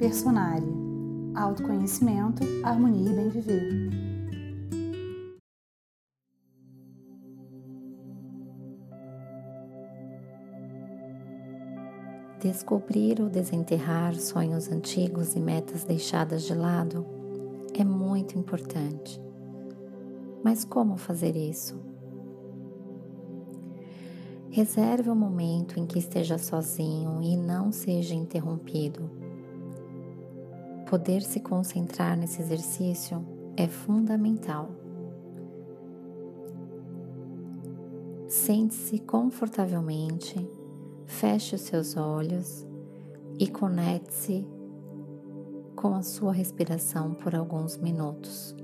Personária. Autoconhecimento, harmonia e bem viver. Descobrir ou desenterrar sonhos antigos e metas deixadas de lado é muito importante. Mas como fazer isso? Reserve o um momento em que esteja sozinho e não seja interrompido. Poder se concentrar nesse exercício é fundamental. Sente-se confortavelmente Feche os seus olhos e conecte-se com a sua respiração por alguns minutos.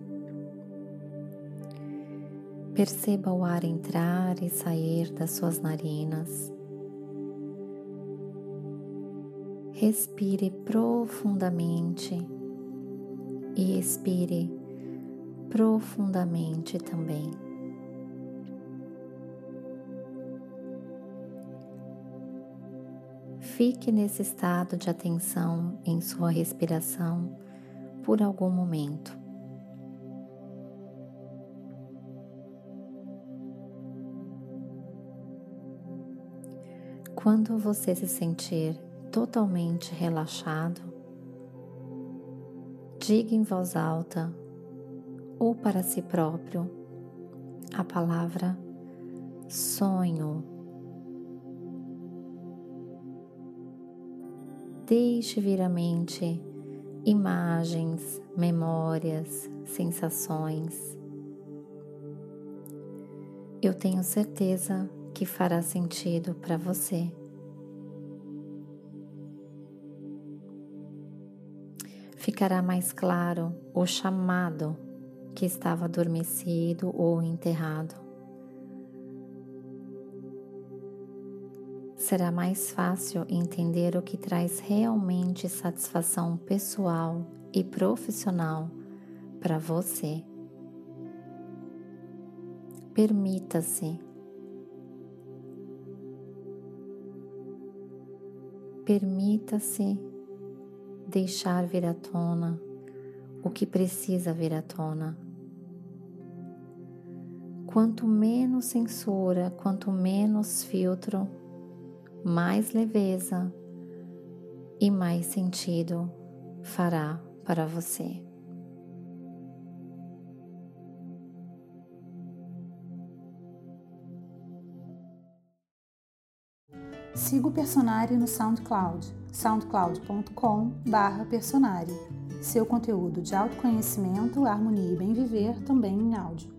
Perceba o ar entrar e sair das suas narinas. Respire profundamente e expire profundamente também. Fique nesse estado de atenção em sua respiração por algum momento. Quando você se sentir totalmente relaxado, diga em voz alta ou para si próprio a palavra sonho. Deixe vir à mente imagens, memórias, sensações. Eu tenho certeza que fará sentido para você. Ficará mais claro o chamado que estava adormecido ou enterrado. será mais fácil entender o que traz realmente satisfação pessoal e profissional para você. Permita-se. Permita-se deixar vir à tona o que precisa vir à tona. Quanto menos censura, quanto menos filtro, mais leveza e mais sentido fará para você. Siga o Personari no SoundCloud, soundcloud.com/personari. Seu conteúdo de autoconhecimento, harmonia e bem viver também em áudio.